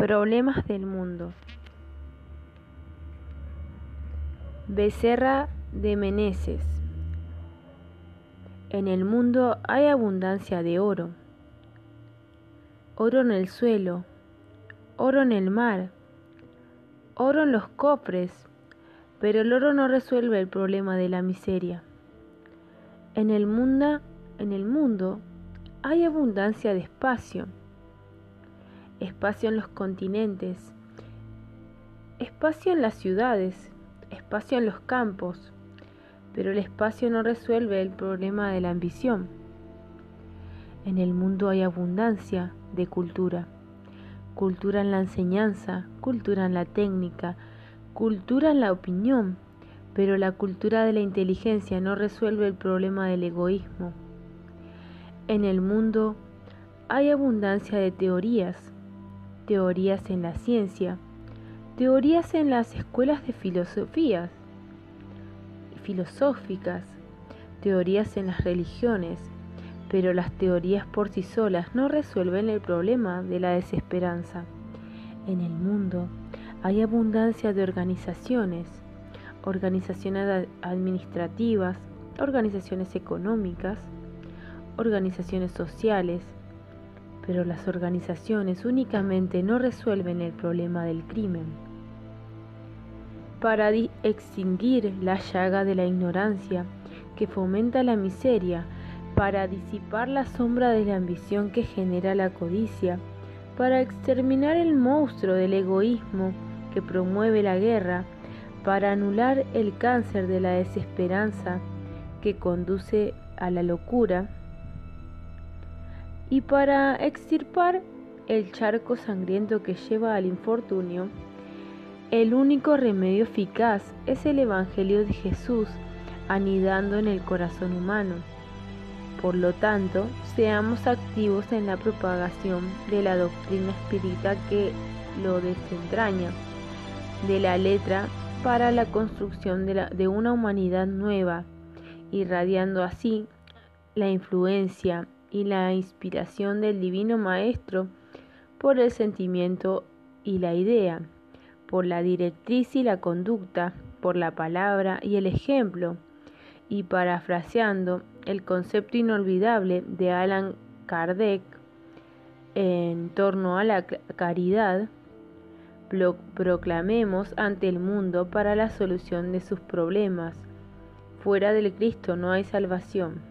Problemas del mundo. Becerra de Meneses. En el mundo hay abundancia de oro. Oro en el suelo, oro en el mar, oro en los cofres, pero el oro no resuelve el problema de la miseria. En el mundo, en el mundo hay abundancia de espacio espacio en los continentes, espacio en las ciudades, espacio en los campos, pero el espacio no resuelve el problema de la ambición. En el mundo hay abundancia de cultura, cultura en la enseñanza, cultura en la técnica, cultura en la opinión, pero la cultura de la inteligencia no resuelve el problema del egoísmo. En el mundo hay abundancia de teorías, teorías en la ciencia, teorías en las escuelas de filosofías, filosóficas, teorías en las religiones, pero las teorías por sí solas no resuelven el problema de la desesperanza. En el mundo hay abundancia de organizaciones, organizaciones administrativas, organizaciones económicas, organizaciones sociales, pero las organizaciones únicamente no resuelven el problema del crimen. Para extinguir la llaga de la ignorancia que fomenta la miseria, para disipar la sombra de la ambición que genera la codicia, para exterminar el monstruo del egoísmo que promueve la guerra, para anular el cáncer de la desesperanza que conduce a la locura, y para extirpar el charco sangriento que lleva al infortunio, el único remedio eficaz es el Evangelio de Jesús anidando en el corazón humano. Por lo tanto, seamos activos en la propagación de la doctrina espírita que lo desentraña, de la letra para la construcción de, de una humanidad nueva, irradiando así la influencia y la inspiración del Divino Maestro por el sentimiento y la idea, por la directriz y la conducta, por la palabra y el ejemplo, y parafraseando el concepto inolvidable de Alan Kardec en torno a la caridad, proclamemos ante el mundo para la solución de sus problemas. Fuera del Cristo no hay salvación.